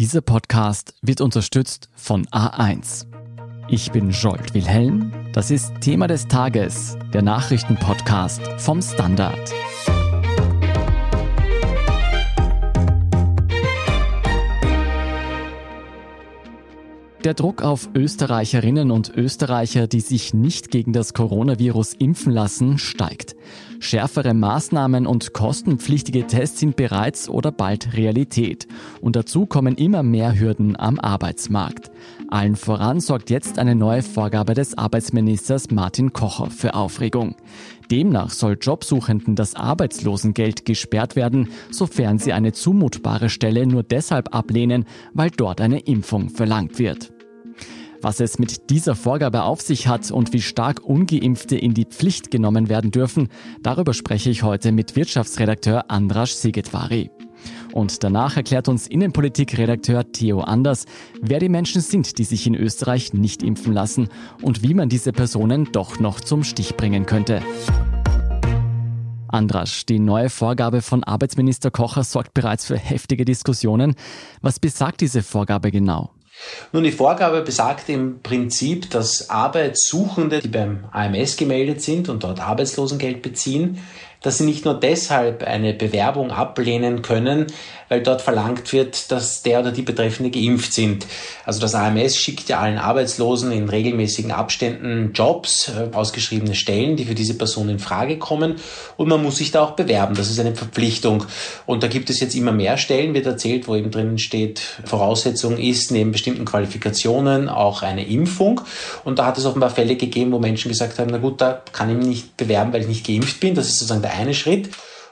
Dieser Podcast wird unterstützt von A1. Ich bin Jolt Wilhelm. Das ist Thema des Tages, der Nachrichtenpodcast vom Standard. Der Druck auf Österreicherinnen und Österreicher, die sich nicht gegen das Coronavirus impfen lassen, steigt. Schärfere Maßnahmen und kostenpflichtige Tests sind bereits oder bald Realität. Und dazu kommen immer mehr Hürden am Arbeitsmarkt. Allen voran sorgt jetzt eine neue Vorgabe des Arbeitsministers Martin Kocher für Aufregung. Demnach soll Jobsuchenden das Arbeitslosengeld gesperrt werden, sofern sie eine zumutbare Stelle nur deshalb ablehnen, weil dort eine Impfung verlangt wird. Was es mit dieser Vorgabe auf sich hat und wie stark ungeimpfte in die Pflicht genommen werden dürfen, darüber spreche ich heute mit Wirtschaftsredakteur Andras Sigetvari. Und danach erklärt uns Innenpolitikredakteur Theo Anders, wer die Menschen sind, die sich in Österreich nicht impfen lassen und wie man diese Personen doch noch zum Stich bringen könnte. Andrasch, die neue Vorgabe von Arbeitsminister Kocher sorgt bereits für heftige Diskussionen. Was besagt diese Vorgabe genau? Nun, die Vorgabe besagt im Prinzip, dass Arbeitssuchende, die beim AMS gemeldet sind und dort Arbeitslosengeld beziehen, dass sie nicht nur deshalb eine Bewerbung ablehnen können, weil dort verlangt wird, dass der oder die Betreffende geimpft sind. Also das AMS schickt ja allen Arbeitslosen in regelmäßigen Abständen Jobs, äh, ausgeschriebene Stellen, die für diese Person in Frage kommen und man muss sich da auch bewerben. Das ist eine Verpflichtung. Und da gibt es jetzt immer mehr Stellen, wird erzählt, wo eben drinnen steht, Voraussetzung ist neben bestimmten Qualifikationen auch eine Impfung. Und da hat es offenbar Fälle gegeben, wo Menschen gesagt haben, na gut, da kann ich mich nicht bewerben, weil ich nicht geimpft bin. Das ist sozusagen der eine Schritt.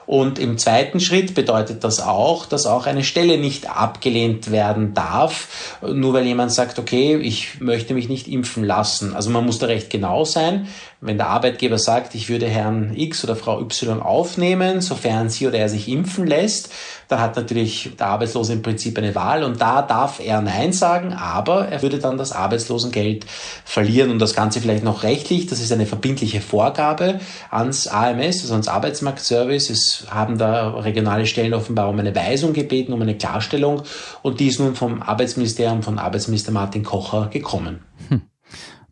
Und im zweiten Schritt bedeutet das auch, dass auch eine Stelle nicht abgelehnt werden darf, nur weil jemand sagt, okay, ich möchte mich nicht impfen lassen. Also man muss da recht genau sein. Wenn der Arbeitgeber sagt, ich würde Herrn X oder Frau Y aufnehmen, sofern sie oder er sich impfen lässt, dann hat natürlich der Arbeitslose im Prinzip eine Wahl und da darf er Nein sagen, aber er würde dann das Arbeitslosengeld verlieren und das Ganze vielleicht noch rechtlich. Das ist eine verbindliche Vorgabe ans AMS, also ans Arbeitsmarktservice. Es haben da regionale Stellen offenbar um eine Weisung gebeten, um eine Klarstellung und die ist nun vom Arbeitsministerium von Arbeitsminister Martin Kocher gekommen. Hm.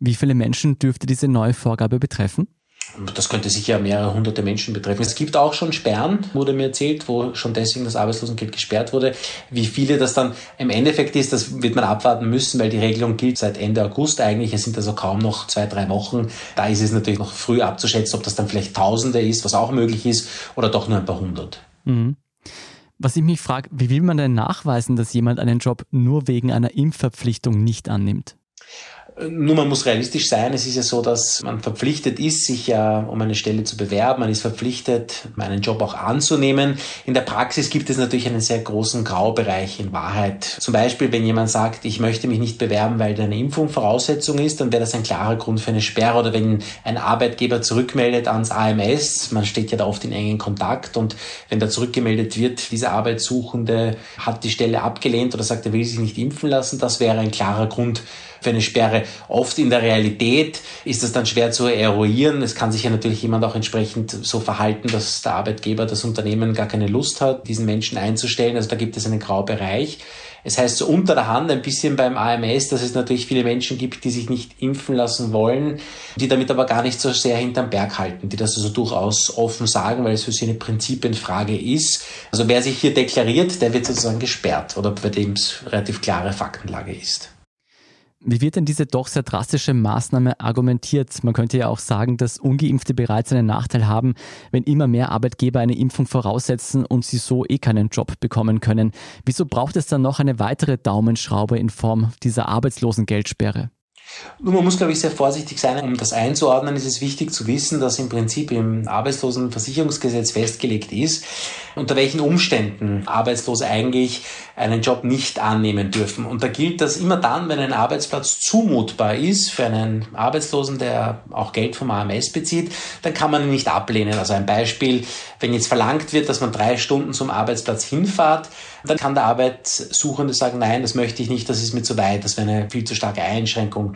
Wie viele Menschen dürfte diese neue Vorgabe betreffen? Das könnte sicher mehrere hunderte Menschen betreffen. Es gibt auch schon Sperren, wurde mir erzählt, wo schon deswegen das Arbeitslosengeld gesperrt wurde. Wie viele das dann im Endeffekt ist, das wird man abwarten müssen, weil die Regelung gilt seit Ende August eigentlich. Es sind also kaum noch zwei, drei Wochen. Da ist es natürlich noch früh abzuschätzen, ob das dann vielleicht Tausende ist, was auch möglich ist, oder doch nur ein paar hundert. Mhm. Was ich mich frage, wie will man denn nachweisen, dass jemand einen Job nur wegen einer Impfverpflichtung nicht annimmt? Nur man muss realistisch sein. Es ist ja so, dass man verpflichtet ist, sich ja um eine Stelle zu bewerben. Man ist verpflichtet, einen Job auch anzunehmen. In der Praxis gibt es natürlich einen sehr großen Graubereich in Wahrheit. Zum Beispiel, wenn jemand sagt, ich möchte mich nicht bewerben, weil eine Impfung Voraussetzung ist, dann wäre das ein klarer Grund für eine Sperre. Oder wenn ein Arbeitgeber zurückmeldet ans AMS, man steht ja da oft in engen Kontakt und wenn da zurückgemeldet wird, dieser Arbeitssuchende hat die Stelle abgelehnt oder sagt, er will sich nicht impfen lassen, das wäre ein klarer Grund für eine Sperre. Oft in der Realität ist das dann schwer zu eruieren. Es kann sich ja natürlich jemand auch entsprechend so verhalten, dass der Arbeitgeber, das Unternehmen gar keine Lust hat, diesen Menschen einzustellen. Also da gibt es einen Graubereich. Es heißt so unter der Hand ein bisschen beim AMS, dass es natürlich viele Menschen gibt, die sich nicht impfen lassen wollen, die damit aber gar nicht so sehr hinterm Berg halten, die das also durchaus offen sagen, weil es für sie eine Prinzipienfrage ist. Also wer sich hier deklariert, der wird sozusagen gesperrt oder bei dem es relativ klare Faktenlage ist. Wie wird denn diese doch sehr drastische Maßnahme argumentiert? Man könnte ja auch sagen, dass ungeimpfte bereits einen Nachteil haben, wenn immer mehr Arbeitgeber eine Impfung voraussetzen und sie so eh keinen Job bekommen können. Wieso braucht es dann noch eine weitere Daumenschraube in Form dieser Arbeitslosengeldsperre? Nun, man muss, glaube ich, sehr vorsichtig sein. Um das einzuordnen, ist es wichtig zu wissen, dass im Prinzip im Arbeitslosenversicherungsgesetz festgelegt ist, unter welchen Umständen Arbeitslose eigentlich einen Job nicht annehmen dürfen. Und da gilt das immer dann, wenn ein Arbeitsplatz zumutbar ist für einen Arbeitslosen, der auch Geld vom AMS bezieht, dann kann man ihn nicht ablehnen. Also ein Beispiel, wenn jetzt verlangt wird, dass man drei Stunden zum Arbeitsplatz hinfahrt, dann kann der Arbeitssuchende sagen, nein, das möchte ich nicht, das ist mir zu weit, das wäre eine viel zu starke Einschränkung.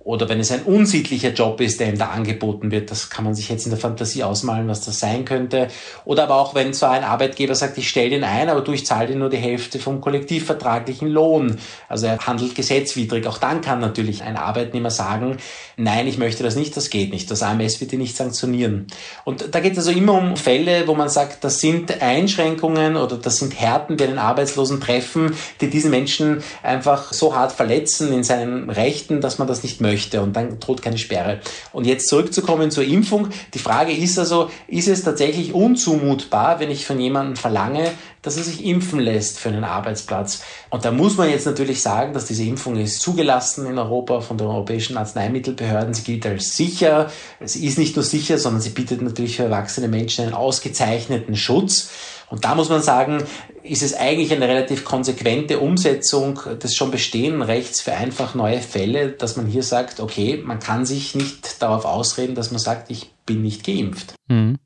oder wenn es ein unsittlicher Job ist, der ihm da angeboten wird, das kann man sich jetzt in der Fantasie ausmalen, was das sein könnte. Oder aber auch, wenn zwar ein Arbeitgeber sagt, ich stelle den ein, aber du, ich zahle dir nur die Hälfte vom kollektivvertraglichen Lohn. Also er handelt gesetzwidrig. Auch dann kann natürlich ein Arbeitnehmer sagen, nein, ich möchte das nicht, das geht nicht. Das AMS wird ihn nicht sanktionieren. Und da geht es also immer um Fälle, wo man sagt, das sind Einschränkungen oder das sind Härten, die den Arbeitslosen treffen, die diesen Menschen einfach so hart verletzen in seinen Rechten, dass man das nicht möchte möchte und dann droht keine Sperre. Und jetzt zurückzukommen zur Impfung. Die Frage ist also, ist es tatsächlich unzumutbar, wenn ich von jemandem verlange, dass er sich impfen lässt für einen Arbeitsplatz. Und da muss man jetzt natürlich sagen, dass diese Impfung ist zugelassen in Europa von den europäischen Arzneimittelbehörden. Sie gilt als sicher. Sie ist nicht nur sicher, sondern sie bietet natürlich für erwachsene Menschen einen ausgezeichneten Schutz. Und da muss man sagen, ist es eigentlich eine relativ konsequente Umsetzung des schon bestehenden Rechts für einfach neue Fälle, dass man hier sagt, okay, man kann sich nicht darauf ausreden, dass man sagt, ich bin nicht geimpft. Mhm.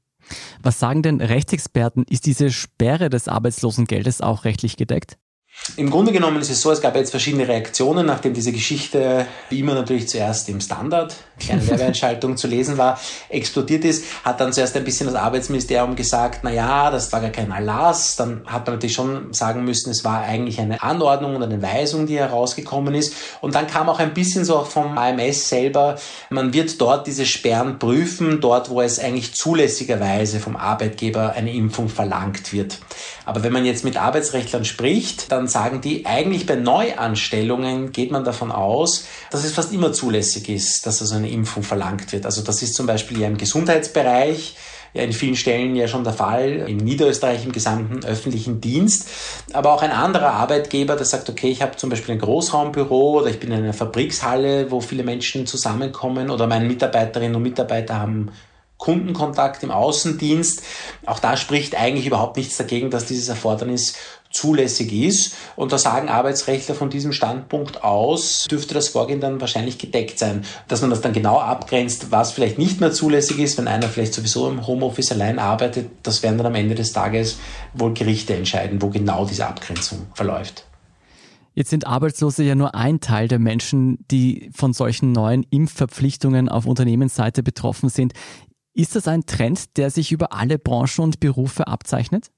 Was sagen denn Rechtsexperten? Ist diese Sperre des Arbeitslosengeldes auch rechtlich gedeckt? Im Grunde genommen ist es so, es gab jetzt verschiedene Reaktionen, nachdem diese Geschichte, wie immer natürlich zuerst im Standard, kleine Werbeentschaltung zu lesen war, explodiert ist, hat dann zuerst ein bisschen das Arbeitsministerium gesagt, na ja, das war gar kein Erlass, dann hat man natürlich schon sagen müssen, es war eigentlich eine Anordnung und eine Weisung, die herausgekommen ist und dann kam auch ein bisschen so vom AMS selber, man wird dort diese Sperren prüfen, dort wo es eigentlich zulässigerweise vom Arbeitgeber eine Impfung verlangt wird. Aber wenn man jetzt mit Arbeitsrechtlern spricht, dann sagen die, eigentlich bei Neuanstellungen geht man davon aus, dass es fast immer zulässig ist, dass also eine Impfung verlangt wird. Also das ist zum Beispiel ja im Gesundheitsbereich, ja in vielen Stellen ja schon der Fall, in Niederösterreich im gesamten öffentlichen Dienst. Aber auch ein anderer Arbeitgeber, der sagt, okay, ich habe zum Beispiel ein Großraumbüro oder ich bin in einer Fabrikshalle, wo viele Menschen zusammenkommen oder meine Mitarbeiterinnen und Mitarbeiter haben Kundenkontakt im Außendienst. Auch da spricht eigentlich überhaupt nichts dagegen, dass dieses Erfordernis zulässig ist. Und da sagen Arbeitsrechtler von diesem Standpunkt aus, dürfte das Vorgehen dann wahrscheinlich gedeckt sein. Dass man das dann genau abgrenzt, was vielleicht nicht mehr zulässig ist, wenn einer vielleicht sowieso im Homeoffice allein arbeitet, das werden dann am Ende des Tages wohl Gerichte entscheiden, wo genau diese Abgrenzung verläuft. Jetzt sind Arbeitslose ja nur ein Teil der Menschen, die von solchen neuen Impfverpflichtungen auf Unternehmensseite betroffen sind. Ist das ein Trend, der sich über alle Branchen und Berufe abzeichnet?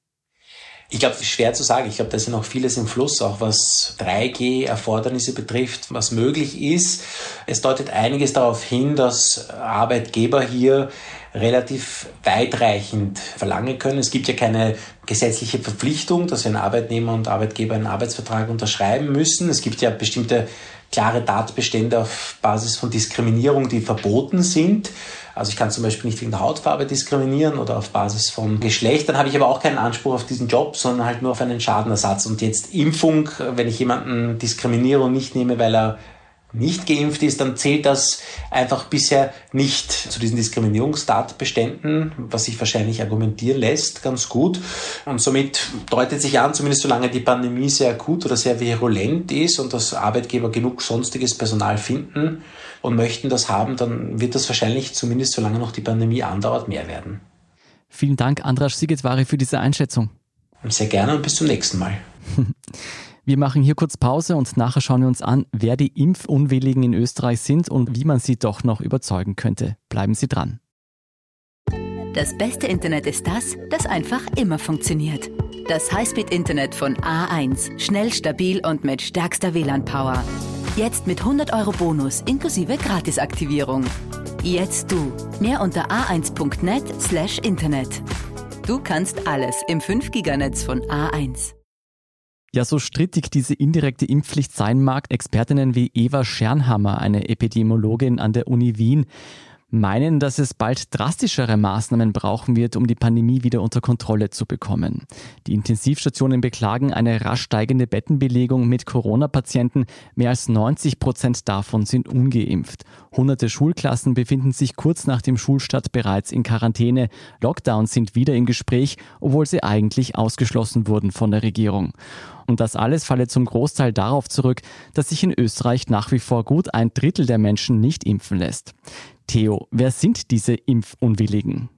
Ich glaube, schwer zu sagen. Ich glaube, da ist ja noch vieles im Fluss, auch was 3G-Erfordernisse betrifft, was möglich ist. Es deutet einiges darauf hin, dass Arbeitgeber hier relativ weitreichend verlangen können. Es gibt ja keine gesetzliche Verpflichtung, dass ein Arbeitnehmer und Arbeitgeber einen Arbeitsvertrag unterschreiben müssen. Es gibt ja bestimmte klare Tatbestände auf Basis von Diskriminierung, die verboten sind. Also ich kann zum Beispiel nicht wegen der Hautfarbe diskriminieren oder auf Basis von Geschlecht. Dann habe ich aber auch keinen Anspruch auf diesen Job, sondern halt nur auf einen Schadenersatz. Und jetzt Impfung, wenn ich jemanden diskriminiere und nicht nehme, weil er nicht geimpft ist, dann zählt das einfach bisher nicht zu diesen Diskriminierungstatbeständen, was sich wahrscheinlich argumentieren lässt, ganz gut. Und somit deutet sich an, zumindest solange die Pandemie sehr akut oder sehr virulent ist und das Arbeitgeber genug sonstiges Personal finden und möchten das haben, dann wird das wahrscheinlich zumindest solange noch die Pandemie andauert mehr werden. Vielen Dank, Andras Sigetwari, für diese Einschätzung. Sehr gerne und bis zum nächsten Mal. Wir machen hier kurz Pause und nachher schauen wir uns an, wer die Impfunwilligen in Österreich sind und wie man sie doch noch überzeugen könnte. Bleiben Sie dran. Das beste Internet ist das, das einfach immer funktioniert. Das Highspeed-Internet von A1. Schnell, stabil und mit stärkster WLAN-Power. Jetzt mit 100 Euro Bonus inklusive Gratisaktivierung. Jetzt du. Mehr unter a1.net slash Internet. Du kannst alles im 5-Giganetz von A1. Ja, so strittig diese indirekte Impfpflicht sein mag, Expertinnen wie Eva Schernhammer, eine Epidemiologin an der Uni Wien, meinen, dass es bald drastischere Maßnahmen brauchen wird, um die Pandemie wieder unter Kontrolle zu bekommen. Die Intensivstationen beklagen eine rasch steigende Bettenbelegung mit Corona-Patienten. Mehr als 90 Prozent davon sind ungeimpft. Hunderte Schulklassen befinden sich kurz nach dem Schulstart bereits in Quarantäne. Lockdowns sind wieder im Gespräch, obwohl sie eigentlich ausgeschlossen wurden von der Regierung. Und das alles falle zum Großteil darauf zurück, dass sich in Österreich nach wie vor gut ein Drittel der Menschen nicht impfen lässt. Theo, wer sind diese Impfunwilligen?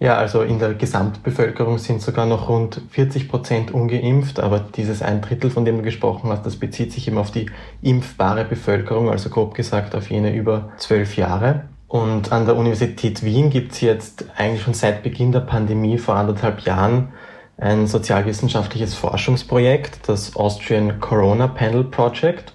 Ja, also in der Gesamtbevölkerung sind sogar noch rund 40 Prozent ungeimpft, aber dieses ein Drittel, von dem du gesprochen hast, das bezieht sich eben auf die impfbare Bevölkerung, also grob gesagt auf jene über zwölf Jahre. Und an der Universität Wien gibt es jetzt eigentlich schon seit Beginn der Pandemie vor anderthalb Jahren ein sozialwissenschaftliches Forschungsprojekt, das Austrian Corona Panel Project.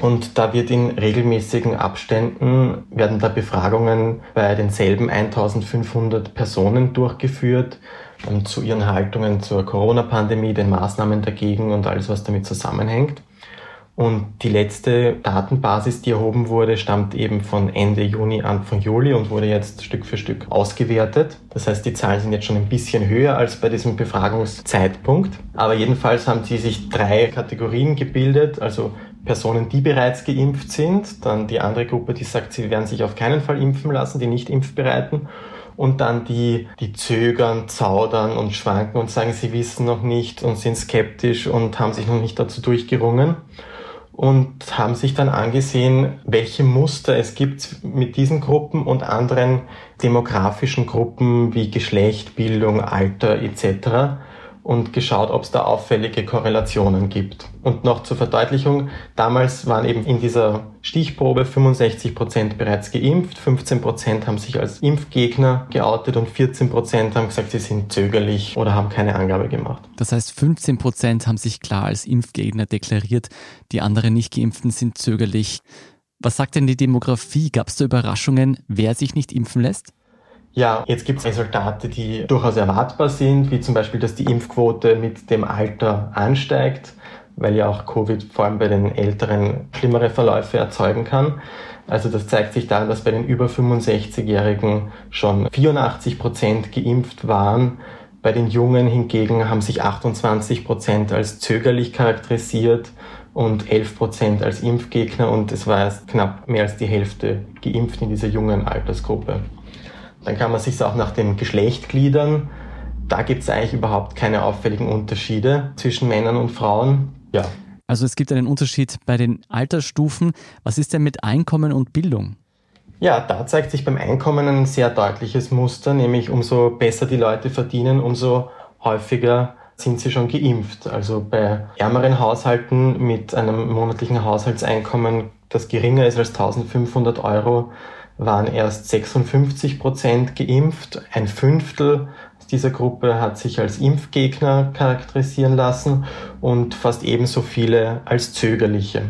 Und da wird in regelmäßigen Abständen, werden da Befragungen bei denselben 1500 Personen durchgeführt um, zu ihren Haltungen zur Corona-Pandemie, den Maßnahmen dagegen und alles, was damit zusammenhängt. Und die letzte Datenbasis, die erhoben wurde, stammt eben von Ende Juni, Anfang Juli und wurde jetzt Stück für Stück ausgewertet. Das heißt, die Zahlen sind jetzt schon ein bisschen höher als bei diesem Befragungszeitpunkt. Aber jedenfalls haben sie sich drei Kategorien gebildet, also Personen, die bereits geimpft sind, dann die andere Gruppe, die sagt, sie werden sich auf keinen Fall impfen lassen, die nicht impfbereiten. Und dann die, die zögern, zaudern und schwanken und sagen, sie wissen noch nicht und sind skeptisch und haben sich noch nicht dazu durchgerungen und haben sich dann angesehen, welche Muster es gibt mit diesen Gruppen und anderen demografischen Gruppen wie Geschlecht, Bildung, Alter etc und geschaut, ob es da auffällige Korrelationen gibt. Und noch zur Verdeutlichung, damals waren eben in dieser Stichprobe 65 Prozent bereits geimpft, 15 Prozent haben sich als Impfgegner geoutet und 14 Prozent haben gesagt, sie sind zögerlich oder haben keine Angabe gemacht. Das heißt, 15 Prozent haben sich klar als Impfgegner deklariert, die anderen nicht geimpften sind zögerlich. Was sagt denn die Demografie? Gab es da Überraschungen, wer sich nicht impfen lässt? Ja, jetzt gibt es Resultate, die durchaus erwartbar sind, wie zum Beispiel, dass die Impfquote mit dem Alter ansteigt, weil ja auch Covid vor allem bei den Älteren schlimmere Verläufe erzeugen kann. Also das zeigt sich daran, dass bei den über 65-Jährigen schon 84 Prozent geimpft waren. Bei den Jungen hingegen haben sich 28 Prozent als zögerlich charakterisiert und 11 Prozent als Impfgegner und es war erst knapp mehr als die Hälfte geimpft in dieser jungen Altersgruppe. Dann kann man sich auch nach dem Geschlecht gliedern. Da gibt es eigentlich überhaupt keine auffälligen Unterschiede zwischen Männern und Frauen. Ja. Also es gibt einen Unterschied bei den Altersstufen. Was ist denn mit Einkommen und Bildung? Ja, da zeigt sich beim Einkommen ein sehr deutliches Muster, nämlich umso besser die Leute verdienen, umso häufiger sind sie schon geimpft. Also bei ärmeren Haushalten mit einem monatlichen Haushaltseinkommen, das geringer ist als 1500 Euro, waren erst 56 Prozent geimpft. Ein Fünftel dieser Gruppe hat sich als Impfgegner charakterisieren lassen und fast ebenso viele als zögerliche.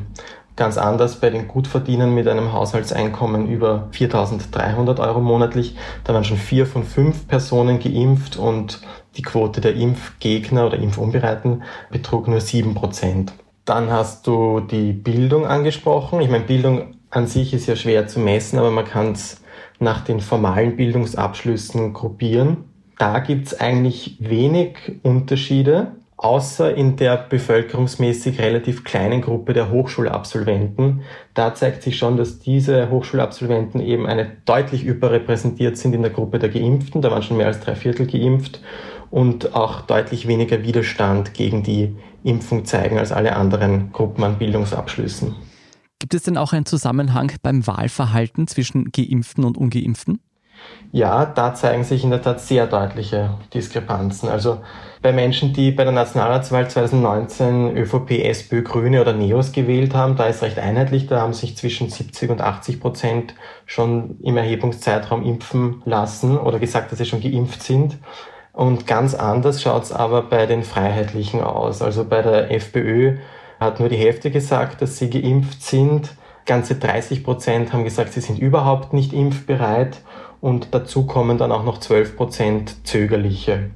Ganz anders bei den Gutverdienern mit einem Haushaltseinkommen über 4.300 Euro monatlich. Da waren schon vier von fünf Personen geimpft und die Quote der Impfgegner oder Impfunbereiten betrug nur sieben Prozent. Dann hast du die Bildung angesprochen. Ich meine, Bildung an sich ist ja schwer zu messen, aber man kann es nach den formalen Bildungsabschlüssen gruppieren. Da gibt es eigentlich wenig Unterschiede, außer in der bevölkerungsmäßig relativ kleinen Gruppe der Hochschulabsolventen. Da zeigt sich schon, dass diese Hochschulabsolventen eben eine deutlich überrepräsentiert sind in der Gruppe der Geimpften. Da waren schon mehr als drei Viertel geimpft und auch deutlich weniger Widerstand gegen die Impfung zeigen als alle anderen Gruppen an Bildungsabschlüssen. Gibt es denn auch einen Zusammenhang beim Wahlverhalten zwischen Geimpften und Ungeimpften? Ja, da zeigen sich in der Tat sehr deutliche Diskrepanzen. Also bei Menschen, die bei der Nationalratswahl 2019 ÖVP, SPÖ, Grüne oder NEOS gewählt haben, da ist recht einheitlich, da haben sich zwischen 70 und 80 Prozent schon im Erhebungszeitraum impfen lassen oder gesagt, dass sie schon geimpft sind. Und ganz anders schaut es aber bei den Freiheitlichen aus. Also bei der FPÖ hat nur die Hälfte gesagt, dass sie geimpft sind. Ganze 30 Prozent haben gesagt, sie sind überhaupt nicht impfbereit. Und dazu kommen dann auch noch 12 Prozent zögerliche.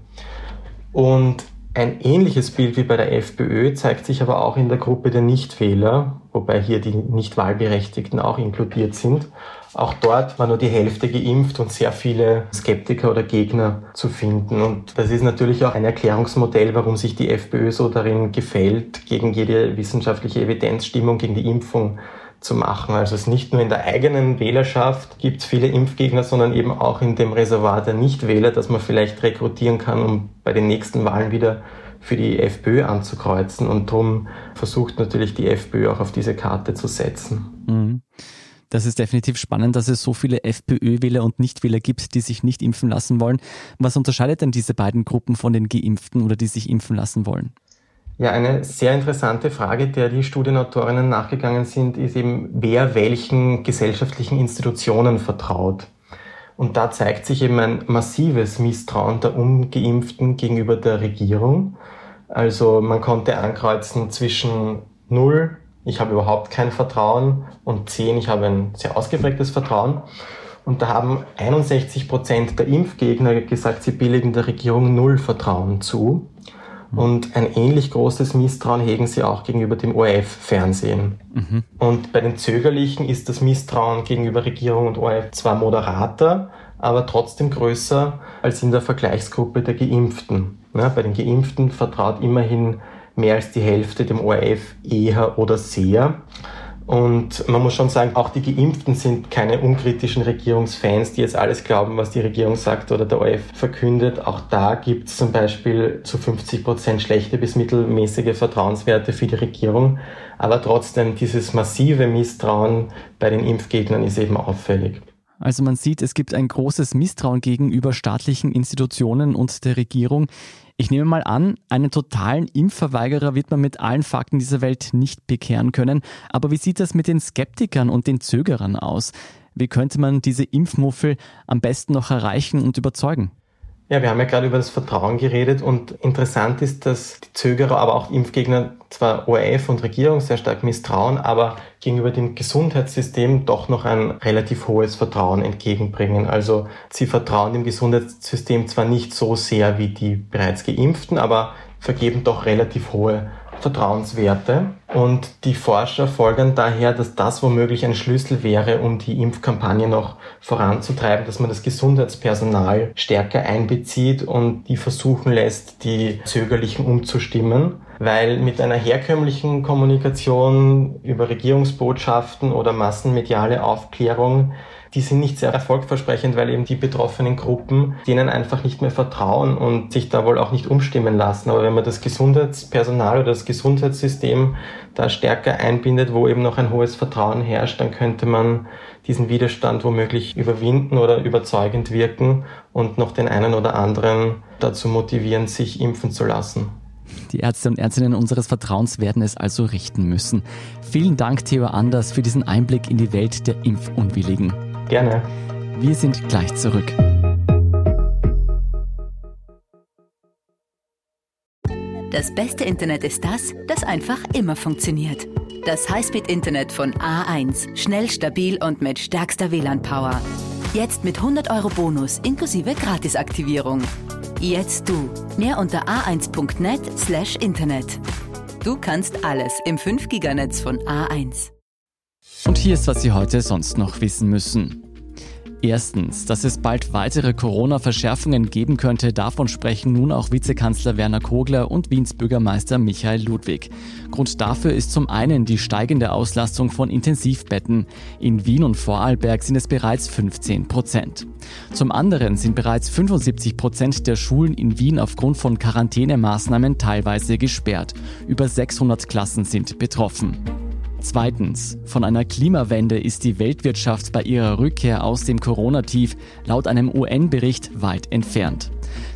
Und ein ähnliches Bild wie bei der FPÖ zeigt sich aber auch in der Gruppe der Nichtwähler, wobei hier die Nichtwahlberechtigten auch inkludiert sind. Auch dort war nur die Hälfte geimpft und sehr viele Skeptiker oder Gegner zu finden. Und das ist natürlich auch ein Erklärungsmodell, warum sich die FPÖ so darin gefällt, gegen jede wissenschaftliche Evidenzstimmung gegen die Impfung zu machen. Also es nicht nur in der eigenen Wählerschaft gibt es viele Impfgegner, sondern eben auch in dem Reservoir der Nichtwähler, dass man vielleicht rekrutieren kann, um bei den nächsten Wahlen wieder für die FPÖ anzukreuzen. Und darum versucht natürlich die FPÖ auch auf diese Karte zu setzen. Mhm. Das ist definitiv spannend, dass es so viele FPÖ-Wähler und Nichtwähler gibt, die sich nicht impfen lassen wollen. Was unterscheidet denn diese beiden Gruppen von den Geimpften oder die sich impfen lassen wollen? Ja, eine sehr interessante Frage, der die Studienautorinnen nachgegangen sind, ist eben, wer welchen gesellschaftlichen Institutionen vertraut. Und da zeigt sich eben ein massives Misstrauen der Ungeimpften gegenüber der Regierung. Also man konnte ankreuzen zwischen 0, ich habe überhaupt kein Vertrauen, und 10, ich habe ein sehr ausgeprägtes Vertrauen. Und da haben 61 Prozent der Impfgegner gesagt, sie billigen der Regierung null Vertrauen zu. Und ein ähnlich großes Misstrauen hegen sie auch gegenüber dem ORF-Fernsehen. Mhm. Und bei den Zögerlichen ist das Misstrauen gegenüber Regierung und ORF zwar moderater, aber trotzdem größer als in der Vergleichsgruppe der Geimpften. Ja, bei den Geimpften vertraut immerhin mehr als die Hälfte dem ORF eher oder sehr. Und man muss schon sagen, auch die Geimpften sind keine unkritischen Regierungsfans, die jetzt alles glauben, was die Regierung sagt oder der ORF verkündet. Auch da gibt es zum Beispiel zu 50 Prozent schlechte bis mittelmäßige Vertrauenswerte für die Regierung. Aber trotzdem, dieses massive Misstrauen bei den Impfgegnern ist eben auffällig. Also man sieht, es gibt ein großes Misstrauen gegenüber staatlichen Institutionen und der Regierung. Ich nehme mal an, einen totalen Impfverweigerer wird man mit allen Fakten dieser Welt nicht bekehren können. Aber wie sieht das mit den Skeptikern und den Zögerern aus? Wie könnte man diese Impfmuffel am besten noch erreichen und überzeugen? Ja, wir haben ja gerade über das Vertrauen geredet und interessant ist, dass die Zögerer, aber auch Impfgegner zwar ORF und Regierung sehr stark misstrauen, aber gegenüber dem Gesundheitssystem doch noch ein relativ hohes Vertrauen entgegenbringen. Also sie vertrauen dem Gesundheitssystem zwar nicht so sehr wie die bereits Geimpften, aber vergeben doch relativ hohe Vertrauenswerte. Und die Forscher folgern daher, dass das womöglich ein Schlüssel wäre, um die Impfkampagne noch voranzutreiben, dass man das Gesundheitspersonal stärker einbezieht und die versuchen lässt, die Zögerlichen umzustimmen. Weil mit einer herkömmlichen Kommunikation über Regierungsbotschaften oder massenmediale Aufklärung die sind nicht sehr erfolgversprechend, weil eben die betroffenen Gruppen denen einfach nicht mehr vertrauen und sich da wohl auch nicht umstimmen lassen. Aber wenn man das Gesundheitspersonal oder das Gesundheitssystem da stärker einbindet, wo eben noch ein hohes Vertrauen herrscht, dann könnte man diesen Widerstand womöglich überwinden oder überzeugend wirken und noch den einen oder anderen dazu motivieren, sich impfen zu lassen. Die Ärzte und Ärztinnen unseres Vertrauens werden es also richten müssen. Vielen Dank, Theo Anders, für diesen Einblick in die Welt der Impfunwilligen. Gerne. Wir sind gleich zurück. Das beste Internet ist das, das einfach immer funktioniert. Das Highspeed-Internet von A1. Schnell, stabil und mit stärkster WLAN-Power. Jetzt mit 100 Euro Bonus inklusive Gratisaktivierung. Jetzt du. Mehr unter a1.net/slash Internet. Du kannst alles im 5-Giganetz von A1. Und hier ist, was Sie heute sonst noch wissen müssen. Erstens, dass es bald weitere Corona-Verschärfungen geben könnte, davon sprechen nun auch Vizekanzler Werner Kogler und Wiens Bürgermeister Michael Ludwig. Grund dafür ist zum einen die steigende Auslastung von Intensivbetten. In Wien und Vorarlberg sind es bereits 15 Prozent. Zum anderen sind bereits 75 Prozent der Schulen in Wien aufgrund von Quarantänemaßnahmen teilweise gesperrt. Über 600 Klassen sind betroffen. Zweitens, von einer Klimawende ist die Weltwirtschaft bei ihrer Rückkehr aus dem Corona-Tief laut einem UN-Bericht weit entfernt.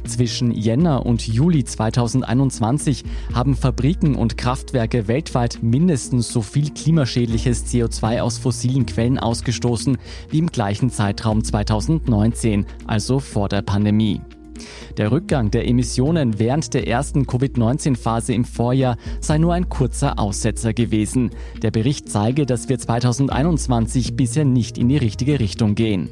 Zwischen Jänner und Juli 2021 haben Fabriken und Kraftwerke weltweit mindestens so viel klimaschädliches CO2 aus fossilen Quellen ausgestoßen wie im gleichen Zeitraum 2019, also vor der Pandemie. Der Rückgang der Emissionen während der ersten Covid-19-Phase im Vorjahr sei nur ein kurzer Aussetzer gewesen. Der Bericht zeige, dass wir 2021 bisher nicht in die richtige Richtung gehen.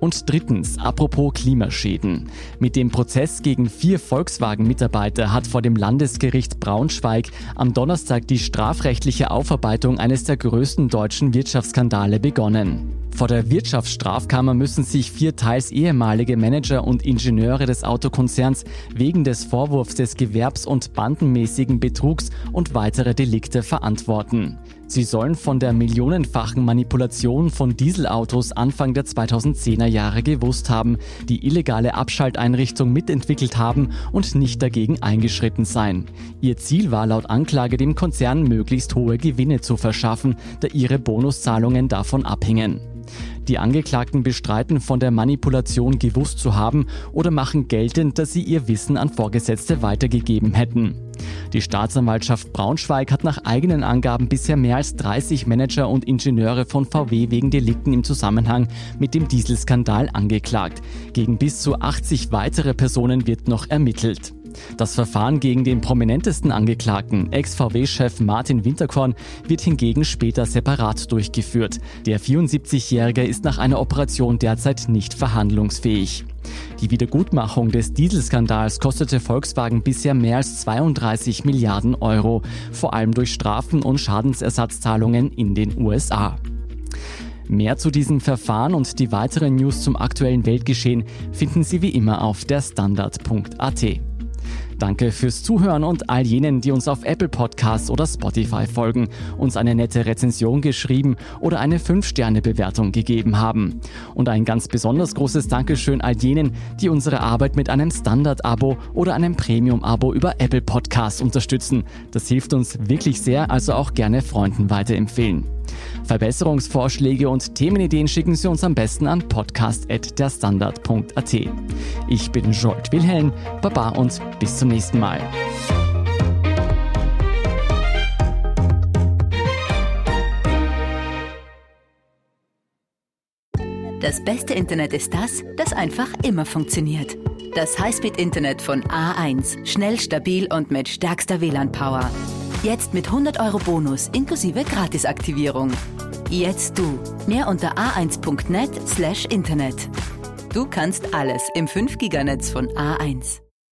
Und drittens, apropos Klimaschäden. Mit dem Prozess gegen vier Volkswagen-Mitarbeiter hat vor dem Landesgericht Braunschweig am Donnerstag die strafrechtliche Aufarbeitung eines der größten deutschen Wirtschaftsskandale begonnen. Vor der Wirtschaftsstrafkammer müssen sich vier teils ehemalige Manager und Ingenieure des Autokonzerns wegen des Vorwurfs des Gewerbs- und bandenmäßigen Betrugs und weitere Delikte verantworten. Sie sollen von der millionenfachen Manipulation von Dieselautos Anfang der 2010er Jahre gewusst haben, die illegale Abschalteinrichtung mitentwickelt haben und nicht dagegen eingeschritten sein. Ihr Ziel war laut Anklage dem Konzern möglichst hohe Gewinne zu verschaffen, da ihre Bonuszahlungen davon abhingen. Die Angeklagten bestreiten, von der Manipulation gewusst zu haben oder machen geltend, dass sie ihr Wissen an Vorgesetzte weitergegeben hätten. Die Staatsanwaltschaft Braunschweig hat nach eigenen Angaben bisher mehr als 30 Manager und Ingenieure von VW wegen Delikten im Zusammenhang mit dem Dieselskandal angeklagt. Gegen bis zu 80 weitere Personen wird noch ermittelt. Das Verfahren gegen den prominentesten Angeklagten, Ex-VW-Chef Martin Winterkorn, wird hingegen später separat durchgeführt. Der 74-Jährige ist nach einer Operation derzeit nicht verhandlungsfähig. Die Wiedergutmachung des Dieselskandals kostete Volkswagen bisher mehr als 32 Milliarden Euro, vor allem durch Strafen und Schadensersatzzahlungen in den USA. Mehr zu diesem Verfahren und die weiteren News zum aktuellen Weltgeschehen finden Sie wie immer auf der Standard.at. Danke fürs Zuhören und all jenen, die uns auf Apple Podcasts oder Spotify folgen, uns eine nette Rezension geschrieben oder eine 5-Sterne-Bewertung gegeben haben. Und ein ganz besonders großes Dankeschön all jenen, die unsere Arbeit mit einem Standard-Abo oder einem Premium-Abo über Apple Podcasts unterstützen. Das hilft uns wirklich sehr, also auch gerne Freunden weiterempfehlen. Verbesserungsvorschläge und Themenideen schicken Sie uns am besten an podcast.derstandard.at. Ich bin Jolt Wilhelm, Baba und bis zum nächsten Mal. Das beste Internet ist das, das einfach immer funktioniert. Das Highspeed-Internet von A1. Schnell, stabil und mit stärkster WLAN-Power. Jetzt mit 100 Euro Bonus inklusive Gratisaktivierung. Jetzt du. Mehr unter a1.net slash Internet. Du kannst alles im 5-Giganetz von A1.